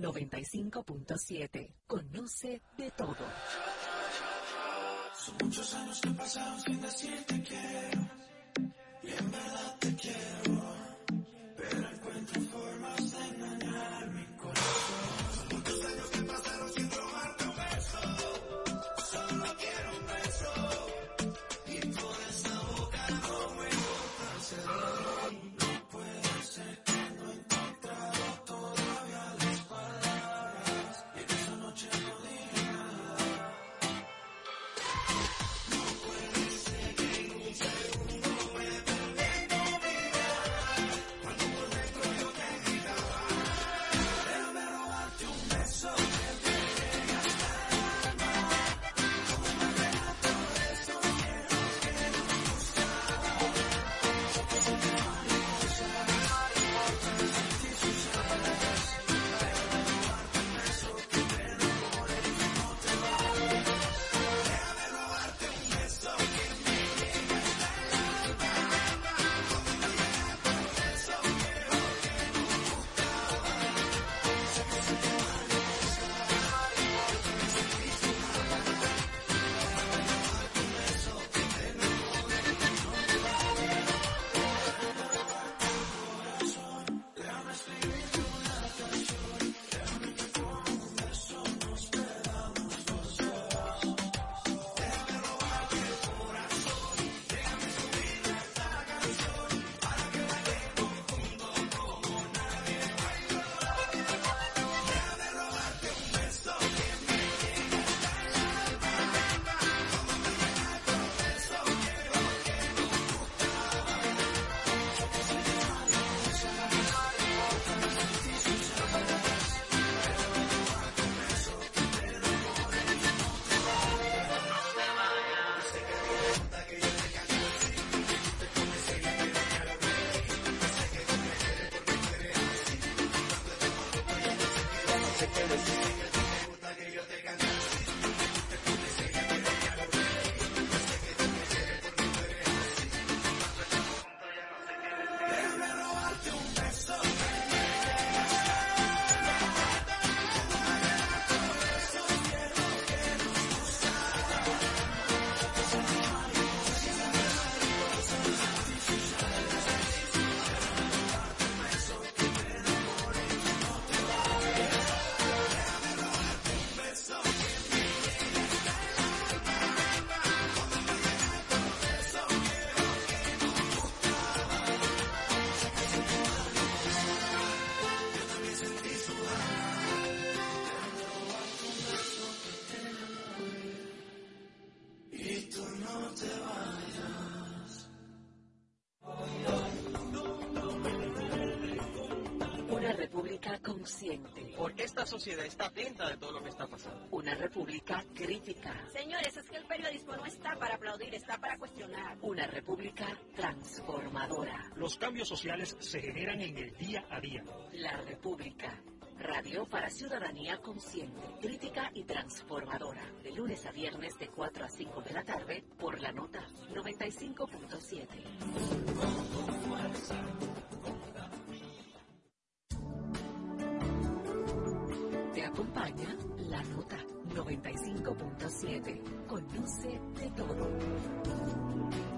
95.7. Conoce de todo. Son muchos años que pasaron sin decirte quiero. Y en verdad te quiero. Sociedad está atenta de todo lo que está pasando. Una república crítica. Señores, es que el periodismo no está para aplaudir, está para cuestionar. Una república transformadora. Los cambios sociales se generan en el día a día. La República. Radio para ciudadanía consciente, crítica y transformadora. De lunes a viernes de 4 a 5 de la tarde por la nota 95.7. la nota 95.7. Conoce de todo.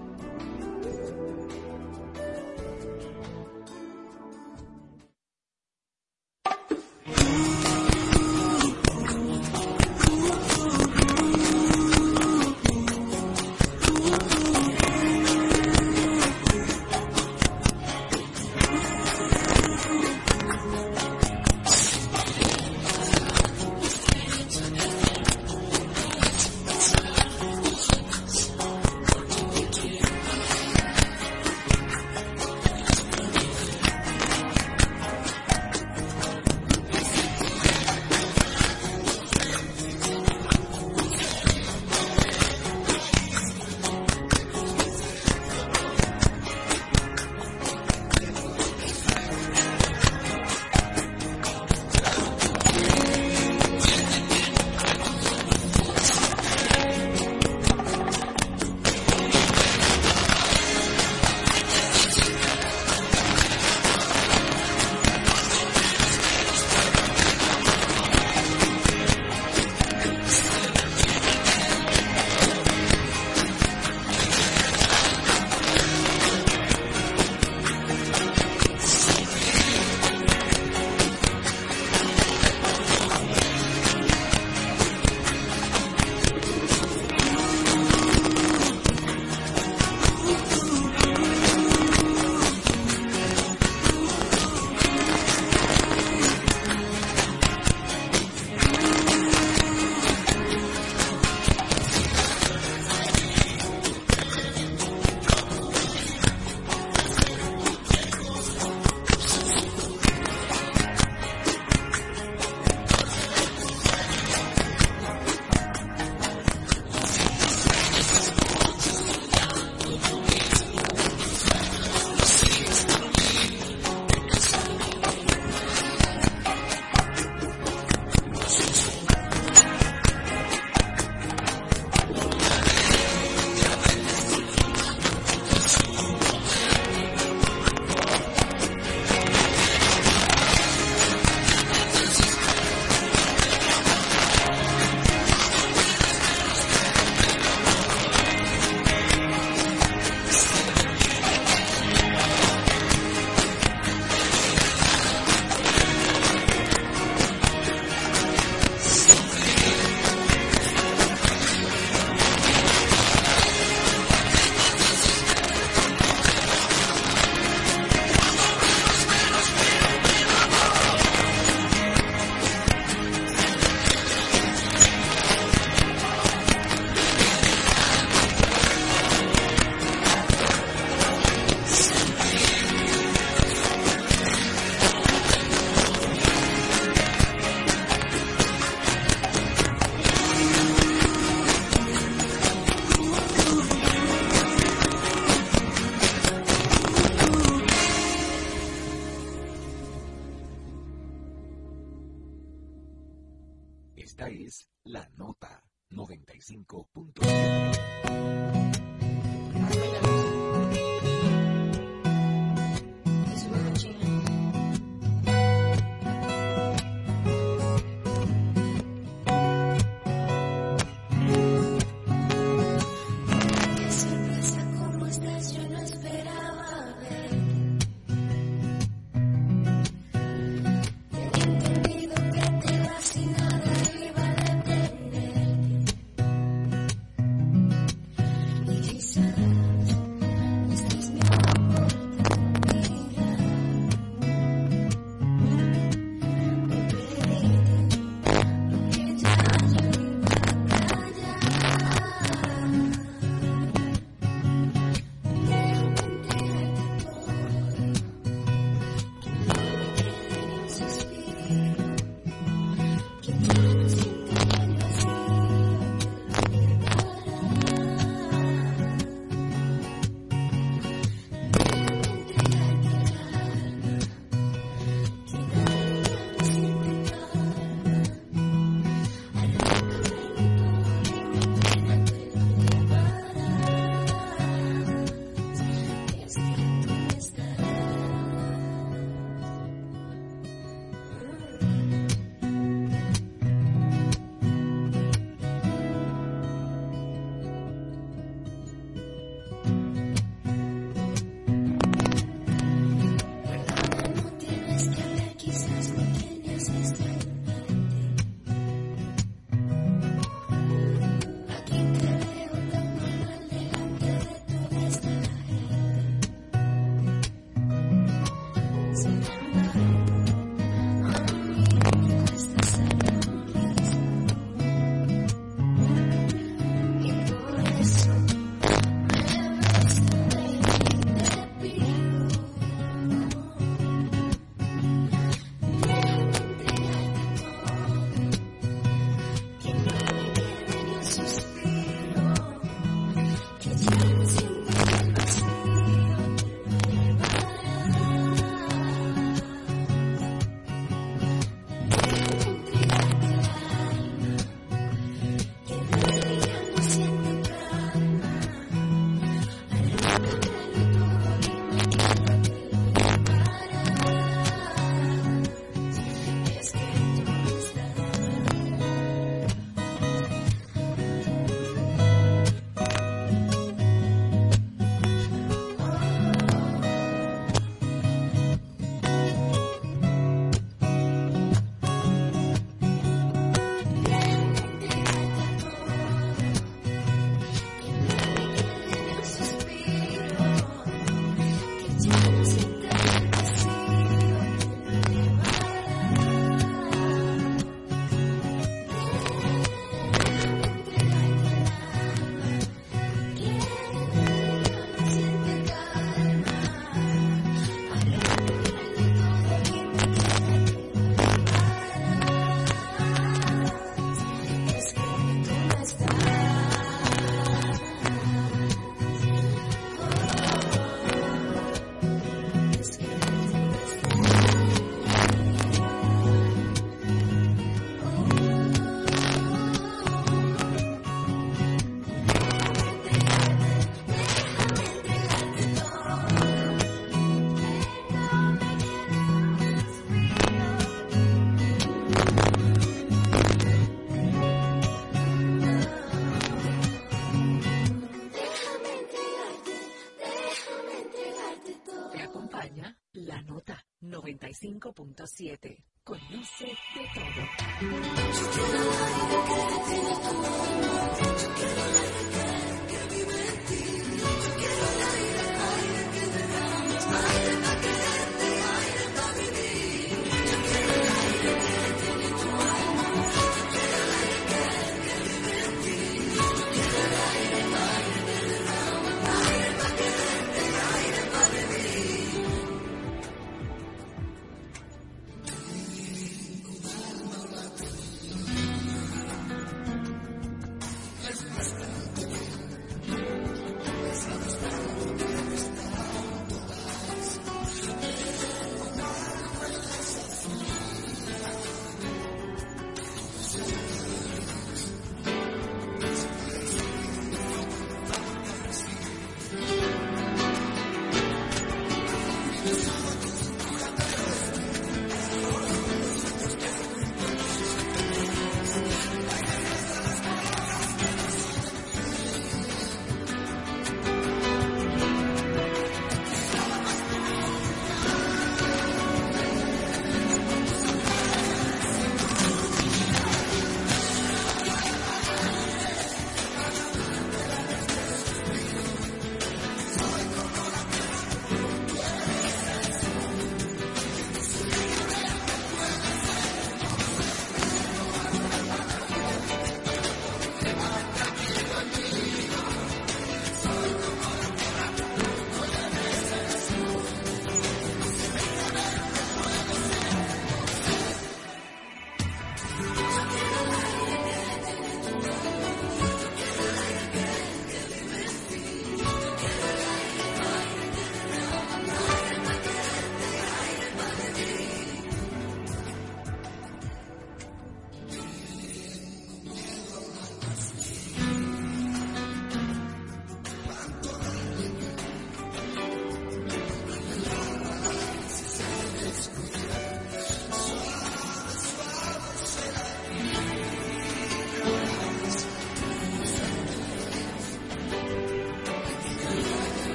95.7. Conoce de todo.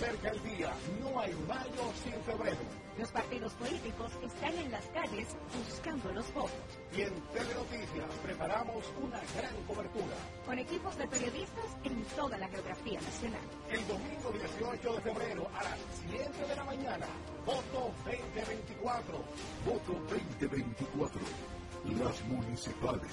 Se acerca el día, no hay mayo sin febrero. Los partidos políticos están en las calles buscando los votos. Y en Telenoticias preparamos una gran cobertura. Con equipos de periodistas en toda la geografía nacional. El domingo 18 de febrero a las 7 de la mañana, voto 2024. Voto 2024. Las municipales.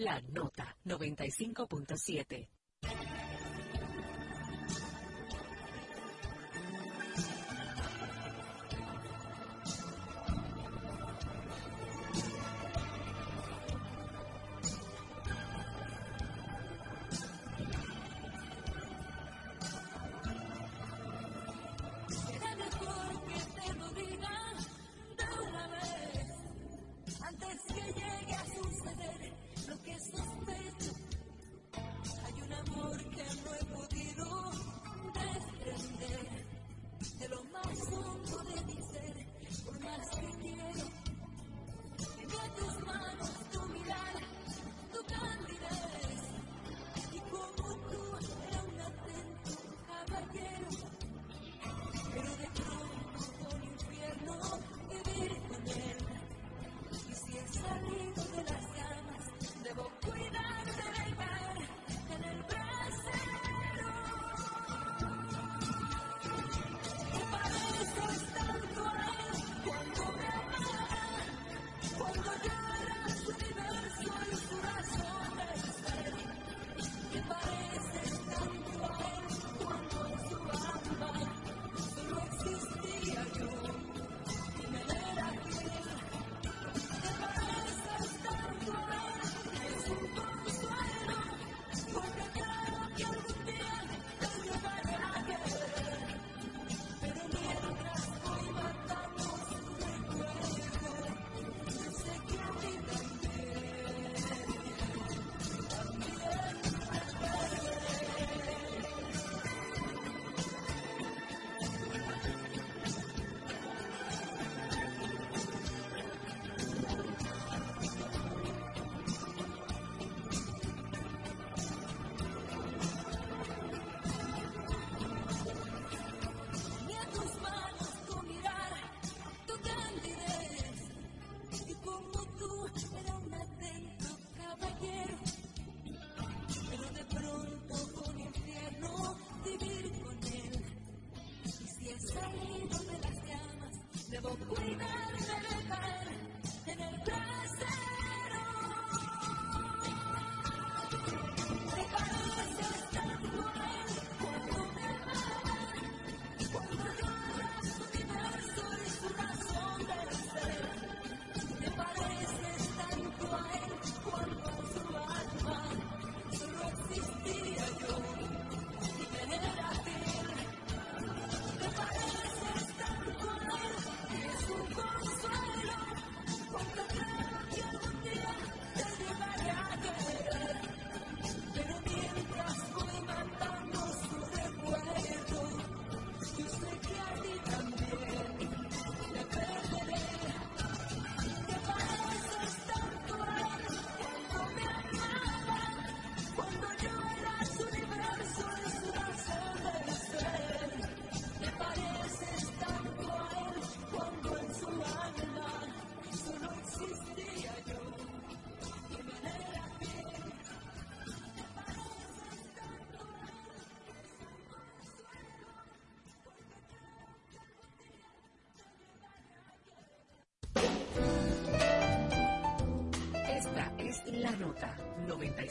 La Nota 95.7.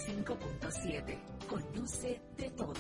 95.7. Conoce de todo.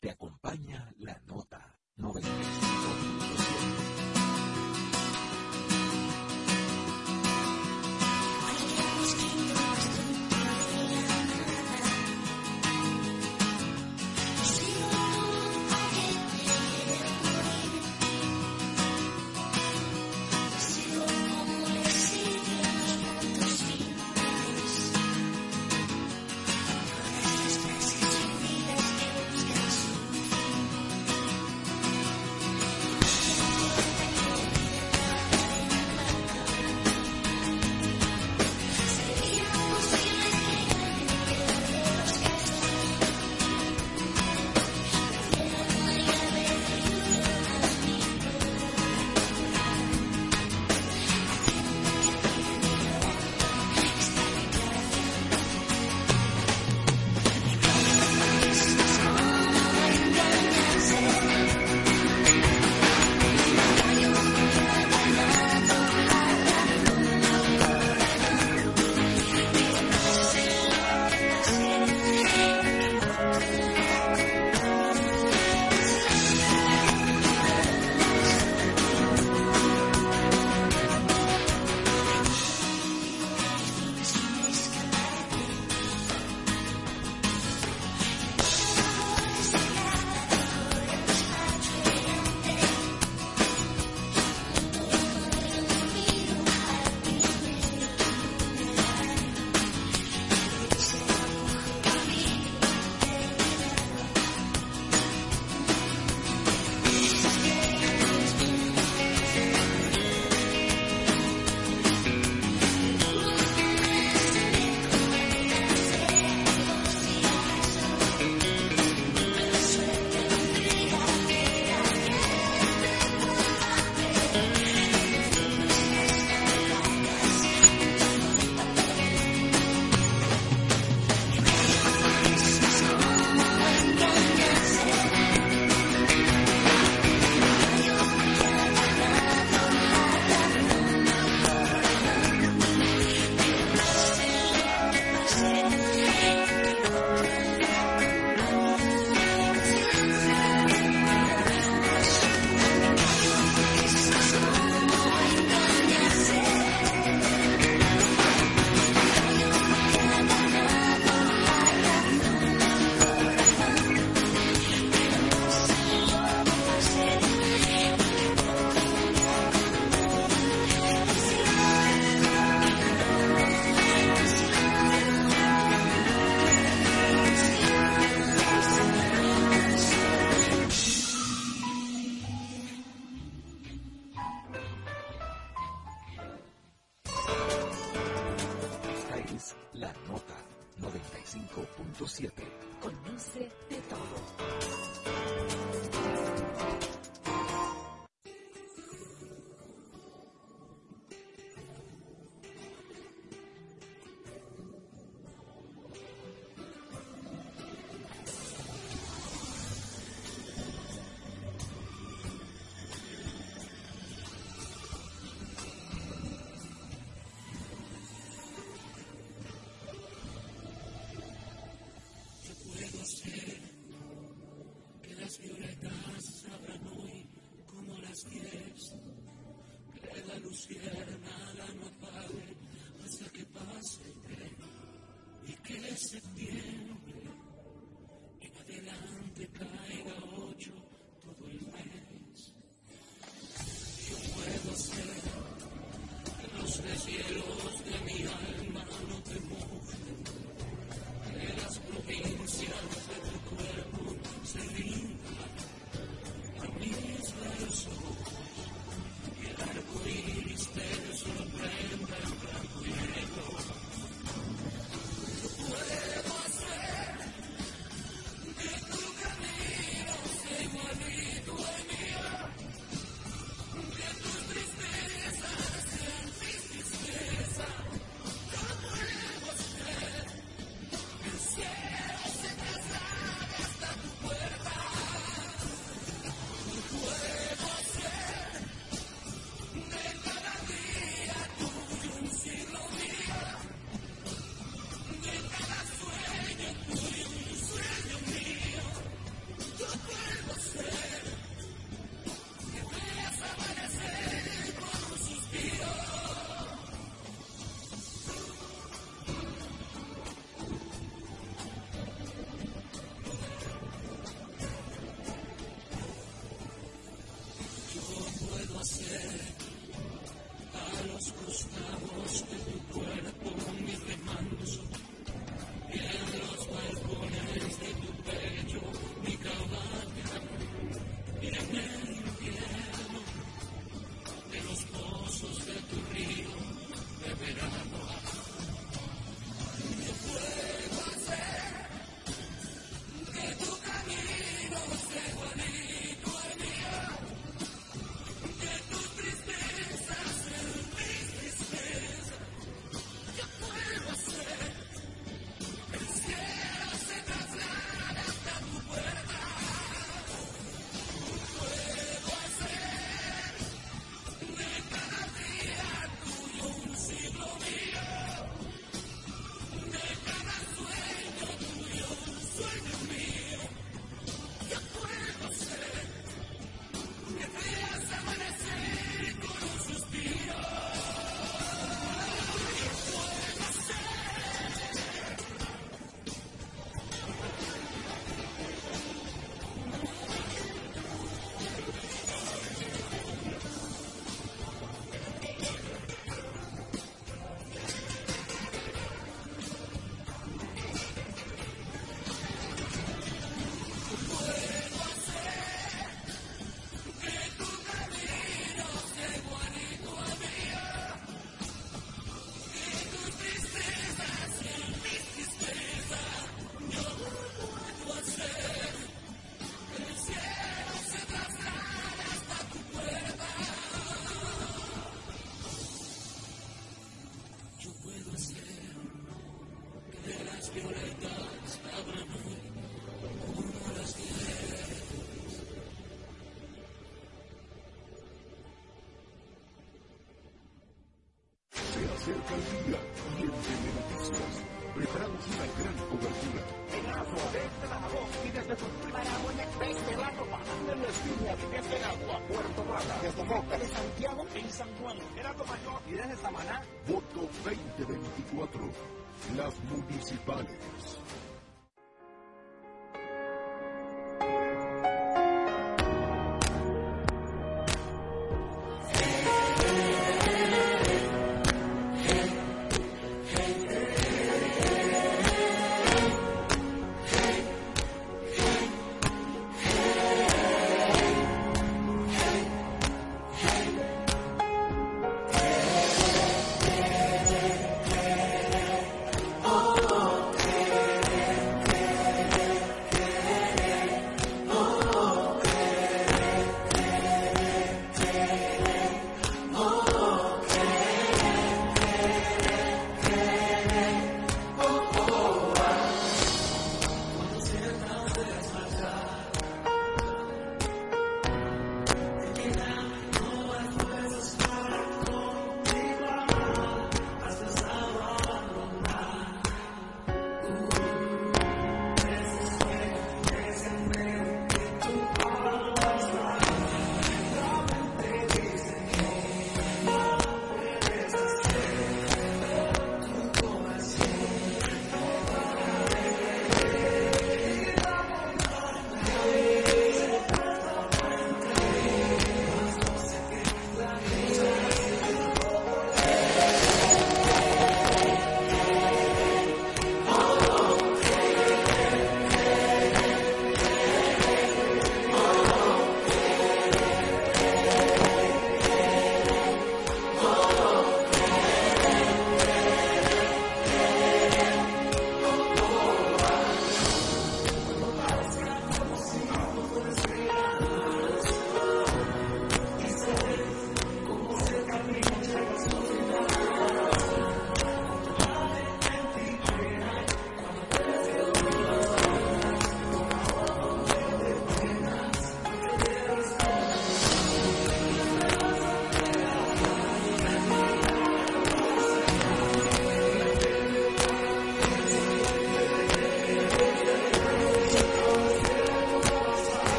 Te acompaña la nota 95.7. UBC